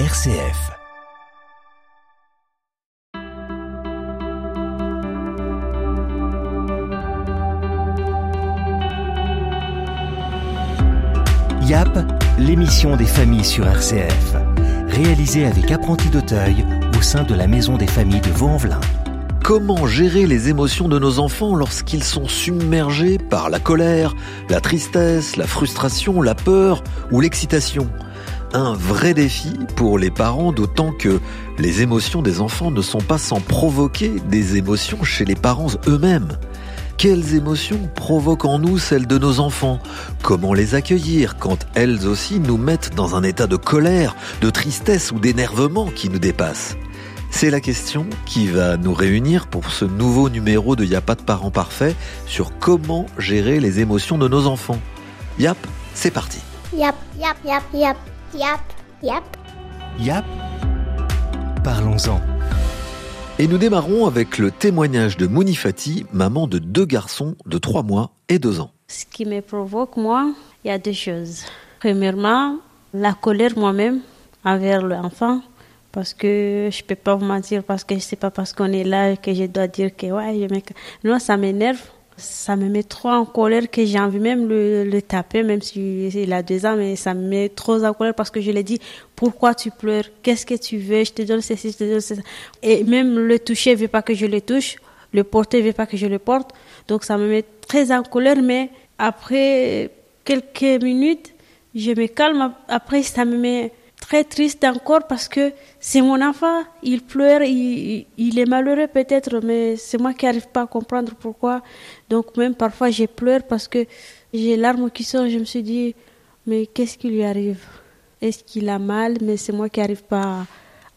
RCF. YAP, l'émission des familles sur RCF, réalisée avec apprenti d'Auteuil au sein de la Maison des familles de Vaux-en-Velin. Comment gérer les émotions de nos enfants lorsqu'ils sont submergés par la colère, la tristesse, la frustration, la peur ou l'excitation? Un vrai défi pour les parents, d'autant que les émotions des enfants ne sont pas sans provoquer des émotions chez les parents eux-mêmes. Quelles émotions provoquent en nous celles de nos enfants? Comment les accueillir quand elles aussi nous mettent dans un état de colère, de tristesse ou d'énervement qui nous dépasse? C'est la question qui va nous réunir pour ce nouveau numéro de Y'a pas de parents parfaits sur comment gérer les émotions de nos enfants. Yap, c'est parti. Yap, yap, yap, yap, yap, yap. Yap, parlons-en. Et nous démarrons avec le témoignage de Mounifati, maman de deux garçons de 3 mois et 2 ans. Ce qui me provoque, moi, il y a deux choses. Premièrement, la colère moi-même envers l'enfant parce que je peux pas vous mentir parce que c'est pas parce qu'on est là que je dois dire que ouais je me... non ça m'énerve ça me met trop en colère que j'ai envie même le, le taper même s'il a deux ans mais ça me met trop en colère parce que je lui dis pourquoi tu pleures? Qu'est-ce que tu veux? Je te donne ceci je te donne ceci. Et même le toucher il veut pas que je le touche le porter il veut pas que je le porte. Donc ça me met très en colère mais après quelques minutes je me calme. Après ça me met très triste encore parce que c'est mon enfant, il pleure, il, il est malheureux peut-être, mais c'est moi qui n'arrive pas à comprendre pourquoi. Donc même parfois je pleure parce que j'ai larmes qui sortent, je me suis dit, mais qu'est-ce qui lui arrive? Est-ce qu'il a mal? Mais c'est moi qui n'arrive pas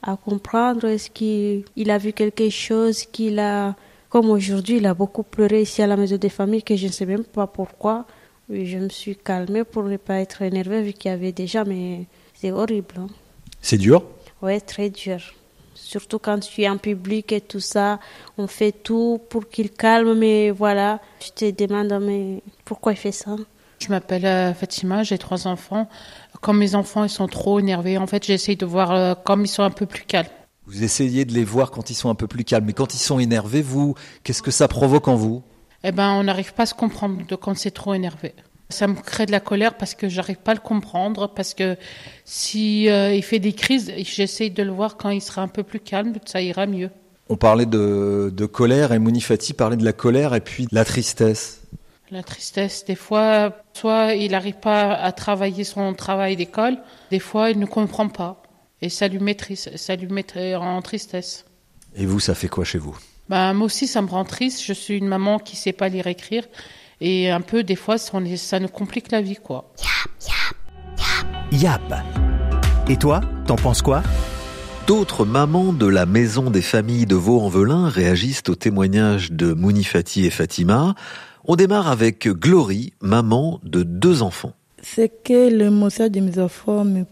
à, comprendre. Est-ce qu'il a vu quelque chose qu'il a... Comme aujourd'hui, il a beaucoup pleuré ici à la maison des familles, que je ne sais même pas pourquoi. Je me suis calmée pour ne pas être énervée vu qu'il y avait déjà, mais c'est horrible. Hein. C'est dur Oui, très dur. Surtout quand tu es en public et tout ça, on fait tout pour qu'il calme, mais voilà, je te demande, mais pourquoi il fait ça? Je m'appelle euh, Fatima, j'ai trois enfants. Quand mes enfants ils sont trop énervés, en fait, j'essaye de voir euh, comme ils sont un peu plus calmes. Vous essayez de les voir quand ils sont un peu plus calmes, mais quand ils sont énervés, vous, qu'est-ce que ça provoque en vous? Eh ben, on n'arrive pas à se comprendre de quand c'est trop énervé. Ça me crée de la colère parce que j'arrive pas à le comprendre, parce que si euh, il fait des crises, j'essaye de le voir quand il sera un peu plus calme, ça ira mieux. On parlait de, de colère et Mounifati parlait de la colère et puis de la tristesse. La tristesse, des fois, soit il n'arrive pas à travailler son travail d'école, des fois il ne comprend pas. Et ça lui met, triste, ça lui met en tristesse. Et vous, ça fait quoi chez vous? Bah, Moi aussi, ça me rend triste. Je suis une maman qui sait pas lire écrire. Et un peu, des fois, ça, ça nous complique la vie, quoi. Yap. Et toi, t'en penses quoi? D'autres mamans de la maison des familles de Vaux-en-Velin réagissent au témoignage de Mounifati et Fatima. On démarre avec Glory, maman de deux enfants. C'est que l'émotion de mes enfants, me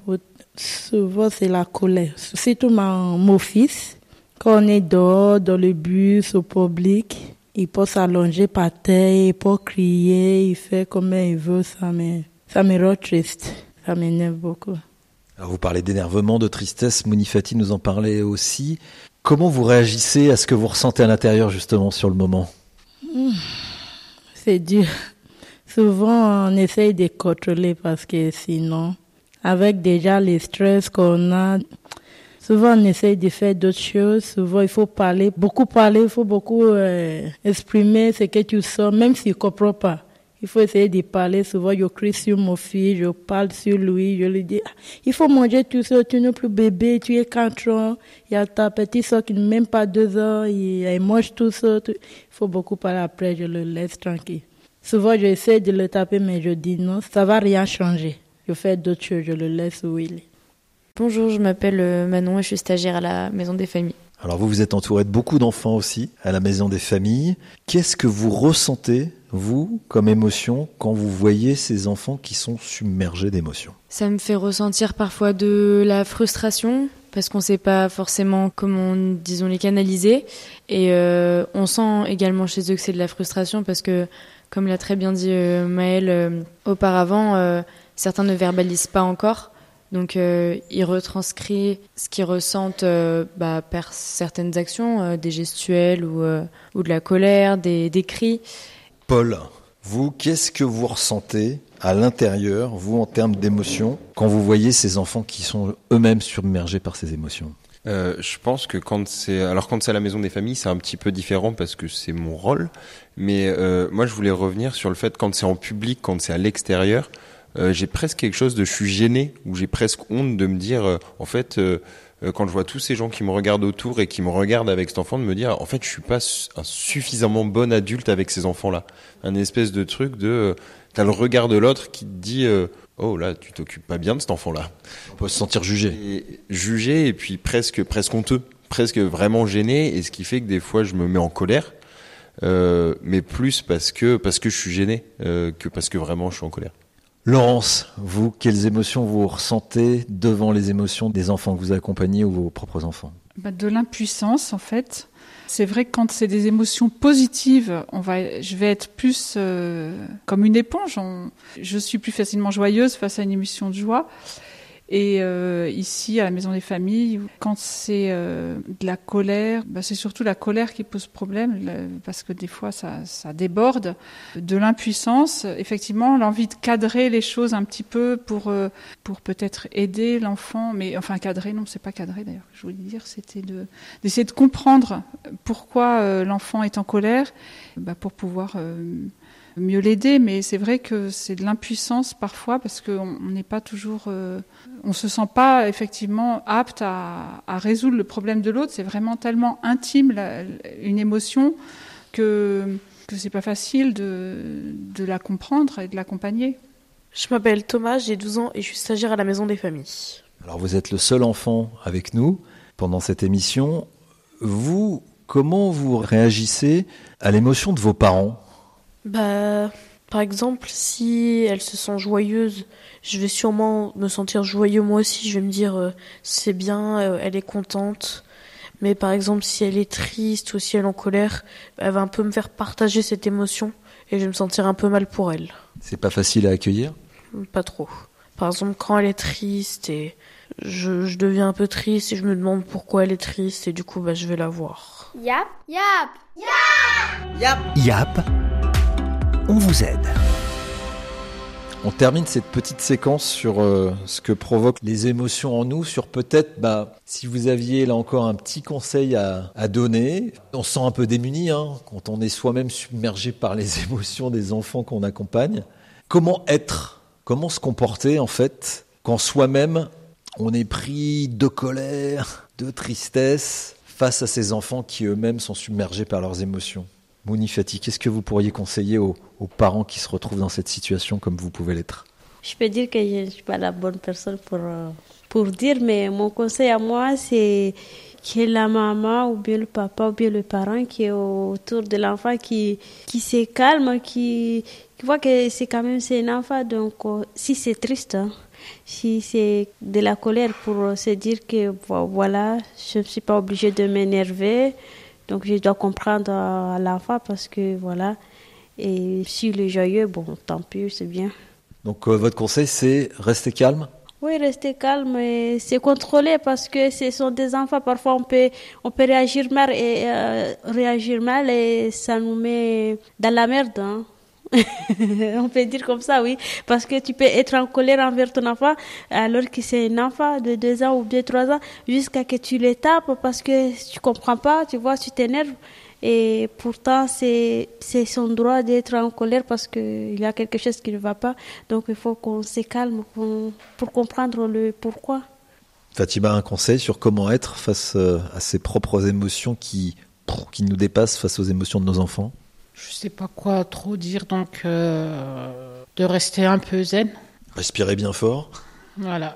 souvent, c'est la colère. Surtout mon, mon fils, quand on est dehors, dans le bus, au public, il peut s'allonger par terre, il peut crier, il fait comme il veut, ça me, ça me rend triste, ça m'énerve beaucoup. Alors vous parlez d'énervement, de tristesse, Mounifati nous en parlait aussi. Comment vous réagissez à ce que vous ressentez à l'intérieur justement sur le moment? C'est dur. Souvent on essaye de contrôler parce que sinon, avec déjà les stress qu'on a, Souvent, on essaye de faire d'autres choses. Souvent, il faut parler, beaucoup parler, il faut beaucoup euh, exprimer ce que tu sens, même si tu ne comprends pas. Il faut essayer de parler. Souvent, je crie sur mon fils, je parle sur lui, je lui dis, il faut manger tout ça, tu n'es plus bébé, tu es 4 ans. Il y a ta petite soeur qui n'a même pas 2 ans, il, mange tout ça. Il faut beaucoup parler après, je le laisse tranquille. Souvent, j'essaie de le taper, mais je dis non, ça va rien changer. Je fais d'autres choses, je le laisse où il est. Bonjour, je m'appelle euh, Manon et je suis stagiaire à la Maison des Familles. Alors vous, vous êtes entouré de beaucoup d'enfants aussi à la Maison des Familles. Qu'est-ce que vous ressentez, vous, comme émotion, quand vous voyez ces enfants qui sont submergés d'émotions? Ça me fait ressentir parfois de la frustration parce qu'on ne sait pas forcément comment, disons, les canaliser. Et euh, on sent également chez eux que c'est de la frustration parce que, comme l'a très bien dit euh, Maëlle euh, auparavant, certains ne verbalisent pas encore. Donc, euh, il retranscrit ce qu'ils ressentent euh, bah, par certaines actions, euh, des gestuelles ou, euh, ou de la colère, des, des cris. Paul, vous, qu'est-ce que vous ressentez à l'intérieur, vous, en termes d'émotions, quand vous voyez ces enfants qui sont eux-mêmes submergés par ces émotions? Euh, je pense que quand c'est alors quand c'est à la maison des familles, c'est un petit peu différent parce que c'est mon rôle. Mais euh, moi, je voulais revenir sur le fait quand c'est en public, quand c'est à l'extérieur, euh, j'ai presque quelque chose de je suis gêné ou j'ai presque honte de me dire euh, en fait euh, euh, quand je vois tous ces gens qui me regardent autour et qui me regardent avec cet enfant de me dire en fait je suis pas un suffisamment bon adulte avec ces enfants là un espèce de truc de euh, t'as le regard de l'autre qui te dit euh, oh là tu t'occupes pas bien de cet enfant là On peut se sentir jugé. et jugé et puis presque presque honteux, presque vraiment gêné et ce qui fait que des fois je me mets en colère, euh, mais plus parce que parce que je suis gêné euh, que parce que vraiment je suis en colère. Laurence, vous, quelles émotions vous ressentez devant les émotions des enfants que vous accompagnez ou vos propres enfants? Bah, de l'impuissance en fait. C'est vrai que quand c'est des émotions positives, on va, je vais être plus euh, comme une éponge. On- je suis plus facilement joyeuse face à une émotion de joie. Et euh, ici, à la Maison des Familles, quand c'est euh, de la colère, bah, c'est surtout la colère qui pose problème, parce que des fois, ça, ça déborde. De l'impuissance, effectivement, l'envie de cadrer les choses un petit peu pour, euh, pour peut-être aider l'enfant. Mais enfin, cadrer, non, c'est pas cadrer d'ailleurs. Je voulais dire, c'était de d'essayer de comprendre pourquoi euh, l'enfant est en colère, bah, pour pouvoir euh, mieux l'aider. Mais c'est vrai que c'est de l'impuissance parfois parce qu'on on n'est pas toujours, euh, on se sent pas effectivement apte à, à résoudre le problème de l'autre. C'est vraiment tellement intime la- une émotion que que c'est pas facile de, de la comprendre et de l'accompagner. Je m'appelle Thomas, j'ai 12 ans et je suis stagiaire à la maison des familles. Alors vous êtes le seul enfant avec nous pendant cette émission. Vous, comment vous réagissez à l'émotion de vos parents? Bah, par exemple, si elle se sent joyeuse, je vais sûrement me sentir joyeux moi aussi. Je vais me dire, euh, c'est bien, euh, elle est contente. Mais par exemple, si elle est triste ou si elle est en colère, elle va un peu me faire partager cette émotion et je vais me sentir un peu mal pour elle. C'est pas facile à accueillir? Pas trop. Par exemple, quand elle est triste et je, je deviens un peu triste et je me demande pourquoi elle est triste et du coup, bah, je vais la voir. Yap, yap. YAP, on vous aide. On termine cette petite séquence sur euh, ce que provoquent les émotions en nous, sur peut-être, bah, si vous aviez là encore un petit conseil à, donner. On se sent un peu démuni hein, quand on est soi-même submergé par les émotions des enfants qu'on accompagne. Comment être? Comment se comporter en fait quand soi-même on est pris de colère, de tristesse face à ces enfants qui eux-mêmes sont submergés par leurs émotions? Mouni Fati, qu'est-ce que vous pourriez conseiller aux, parents qui se retrouvent dans cette situation comme vous pouvez l'être? Je peux dire que je ne suis pas la bonne personne pour, euh, pour dire, mais mon conseil à moi, c'est que la maman ou bien le papa ou bien le parent qui est autour de l'enfant qui, qui se calme, qui, voit que c'est quand même c'est un enfant. Donc, euh, si c'est triste, hein, si c'est de la colère pour se dire que vo- voilà, je ne suis pas obligée de m'énerver, donc je dois comprendre à l'enfant parce que voilà. Et s'il est joyeux, bon, tant pis, c'est bien. Donc euh, votre conseil c'est rester calme? Oui, rester calme et se contrôler parce que ce sont des enfants. Parfois, on peut, on peut réagir mal et euh, réagir mal et ça nous met dans la merde. hein. on peut dire comme ça, oui. Parce que tu peux être en colère envers ton enfant alors que c'est un enfant de deux ans ou bien trois ans jusqu'à que tu le tapes parce que tu comprends pas, tu vois, tu t'énerves. Et pourtant, c'est son droit d'être en colère parce qu'il y a quelque chose qui ne va pas. Donc, il faut qu'on se calme pour comprendre le pourquoi. Fatima, un conseil sur comment être face euh, à ses propres émotions qui, qui nous dépassent face aux émotions de nos enfants? Je sais pas quoi trop dire, donc euh, de rester un peu zen. Respirez bien fort. Voilà.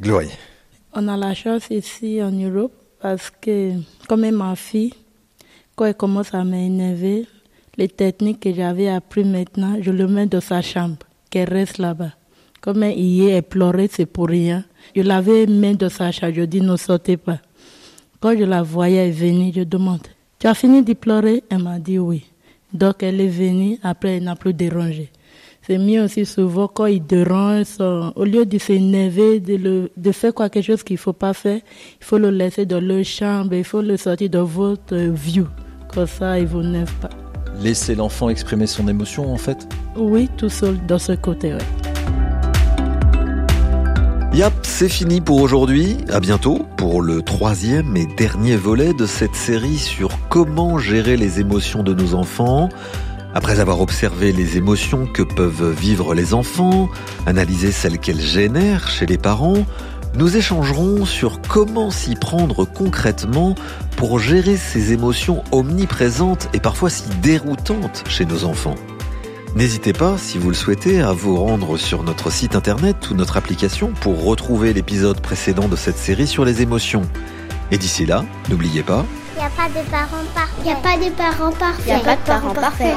Glory. On a la chance ici en Europe parce que, comme ma fille, quand elle commence à m'énerver, les techniques que j'avais appris maintenant, je le mets dans sa chambre, qu'elle reste là-bas. Comme hier, elle pleurait, c'est pour rien. Je l'avais mis dans sa chambre, je dis ne sortez pas. Quand je la voyais venir, je demande, tu as fini de pleurer Elle m'a dit oui. Donc elle est venue, après elle n'a plus dérangé. C'est mieux aussi souvent quand il dérange, au lieu de s'énerver, de, le, de faire quelque chose qu'il faut pas faire, il faut le laisser dans leur chambre, il faut le sortir de votre view. Comme ça, il vous n'aime pas. Laisser l'enfant exprimer son émotion, en fait Oui, tout seul, dans ce côté, oui. Yap, c'est fini pour aujourd'hui. À bientôt pour le troisième et dernier volet de cette série sur comment gérer les émotions de nos enfants. Après avoir observé les émotions que peuvent vivre les enfants, analysé celles qu'elles génèrent chez les parents, nous échangerons sur comment s'y prendre concrètement pour gérer ces émotions omniprésentes et parfois si déroutantes chez nos enfants. N'hésitez pas, si vous le souhaitez, à vous rendre sur notre site internet ou notre application pour retrouver l'épisode précédent de cette série sur les émotions. Et d'ici là, n'oubliez pas... Il n'y a pas de parents parfaits. Il n'y a pas de parents parfaits. Il n'y a pas de parents parfaits.